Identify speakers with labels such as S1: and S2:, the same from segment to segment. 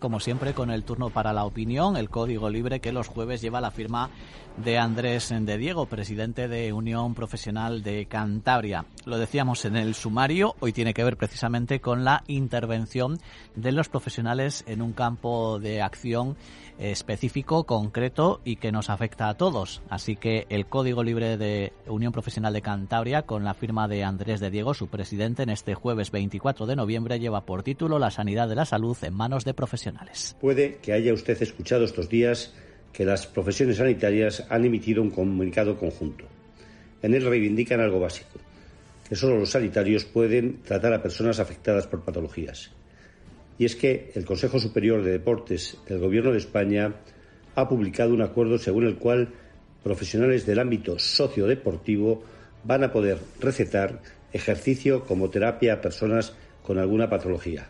S1: Como siempre, con el turno para la opinión, el código libre que los jueves lleva la firma de Andrés de Diego, presidente de Unión Profesional de Cantabria. Lo decíamos en el sumario, hoy tiene que ver precisamente con la intervención de los profesionales en un campo de acción específico, concreto y que nos afecta a todos. Así que el Código Libre de Unión Profesional de Cantabria, con la firma de Andrés de Diego, su presidente, en este jueves 24 de noviembre, lleva por título La sanidad de la salud en manos de profesionales.
S2: Puede que haya usted escuchado estos días que las profesiones sanitarias han emitido un comunicado conjunto. En él reivindican algo básico, que solo los sanitarios pueden tratar a personas afectadas por patologías y es que el Consejo Superior de Deportes del Gobierno de España ha publicado un acuerdo según el cual profesionales del ámbito sociodeportivo van a poder recetar ejercicio como terapia a personas con alguna patología.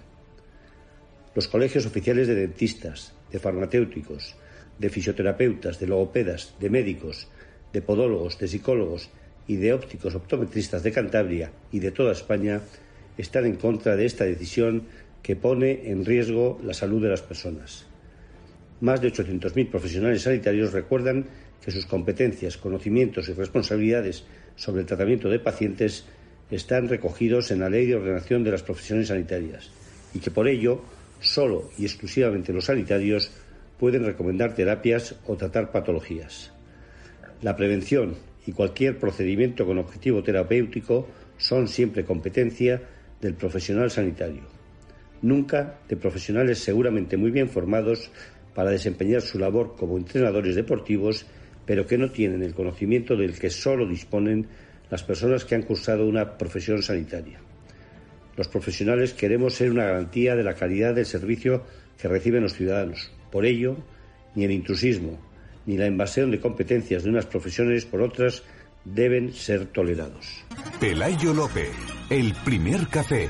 S2: Los colegios oficiales de dentistas, de farmacéuticos, de fisioterapeutas, de logopedas, de médicos, de podólogos, de psicólogos y de ópticos optometristas de Cantabria y de toda España están en contra de esta decisión que pone en riesgo la salud de las personas. Más de 800.000 profesionales sanitarios recuerdan que sus competencias, conocimientos y responsabilidades sobre el tratamiento de pacientes están recogidos en la Ley de Ordenación de las Profesiones Sanitarias y que por ello solo y exclusivamente los sanitarios pueden recomendar terapias o tratar patologías. La prevención y cualquier procedimiento con objetivo terapéutico son siempre competencia del profesional sanitario nunca de profesionales seguramente muy bien formados para desempeñar su labor como entrenadores deportivos, pero que no tienen el conocimiento del que solo disponen las personas que han cursado una profesión sanitaria. Los profesionales queremos ser una garantía de la calidad del servicio que reciben los ciudadanos. Por ello, ni el intrusismo ni la invasión de competencias de unas profesiones por otras deben ser tolerados.
S3: Pelayo López, el primer café.